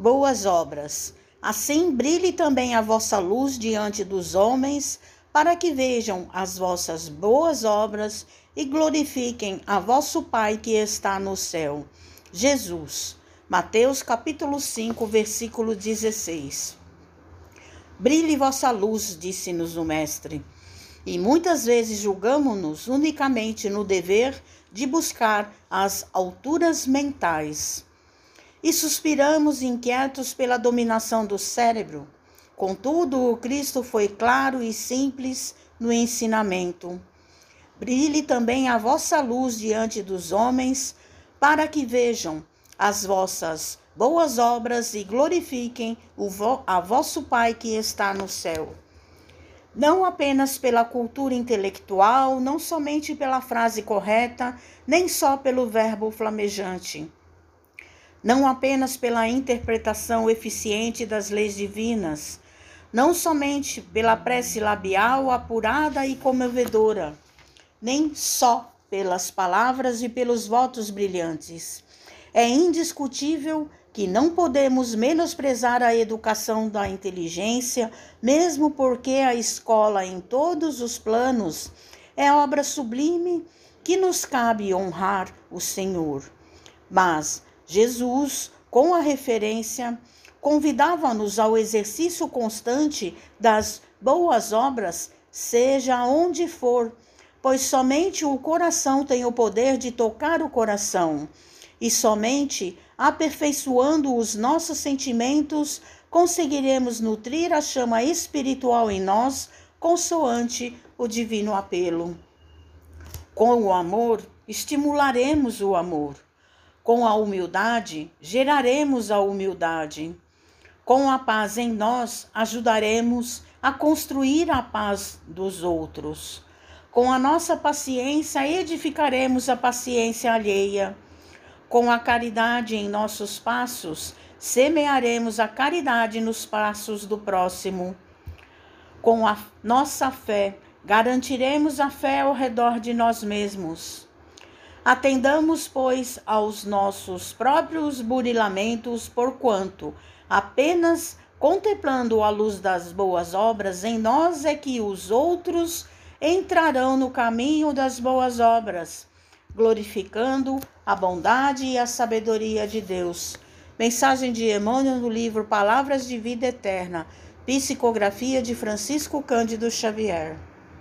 boas obras. Assim brilhe também a vossa luz diante dos homens, para que vejam as vossas boas obras e glorifiquem a vosso Pai que está no céu. Jesus. Mateus capítulo 5, versículo 16. Brilhe vossa luz, disse-nos o Mestre. E muitas vezes julgamos-nos unicamente no dever de buscar as alturas mentais. E suspiramos inquietos pela dominação do cérebro. Contudo, o Cristo foi claro e simples no ensinamento. Brilhe também a vossa luz diante dos homens, para que vejam as vossas boas obras e glorifiquem o vo a vosso Pai que está no céu. Não apenas pela cultura intelectual, não somente pela frase correta, nem só pelo verbo flamejante. Não apenas pela interpretação eficiente das leis divinas, não somente pela prece labial apurada e comovedora nem só pelas palavras e pelos votos brilhantes. É indiscutível que não podemos menosprezar a educação da inteligência, mesmo porque a escola, em todos os planos, é obra sublime que nos cabe honrar o Senhor. Mas Jesus, com a referência, convidava-nos ao exercício constante das boas obras, seja onde for, pois somente o coração tem o poder de tocar o coração, e somente aperfeiçoando os nossos sentimentos conseguiremos nutrir a chama espiritual em nós, consoante o divino apelo. Com o amor, estimularemos o amor. Com a humildade, geraremos a humildade. Com a paz em nós, ajudaremos a construir a paz dos outros. Com a nossa paciência, edificaremos a paciência alheia. Com a caridade em nossos passos, semearemos a caridade nos passos do próximo. Com a nossa fé, garantiremos a fé ao redor de nós mesmos. Atendamos, pois, aos nossos próprios burilamentos, porquanto apenas contemplando a luz das boas obras em nós é que os outros entrarão no caminho das boas obras, glorificando a bondade e a sabedoria de Deus. Mensagem de Emmanuel no livro Palavras de Vida Eterna, psicografia de Francisco Cândido Xavier.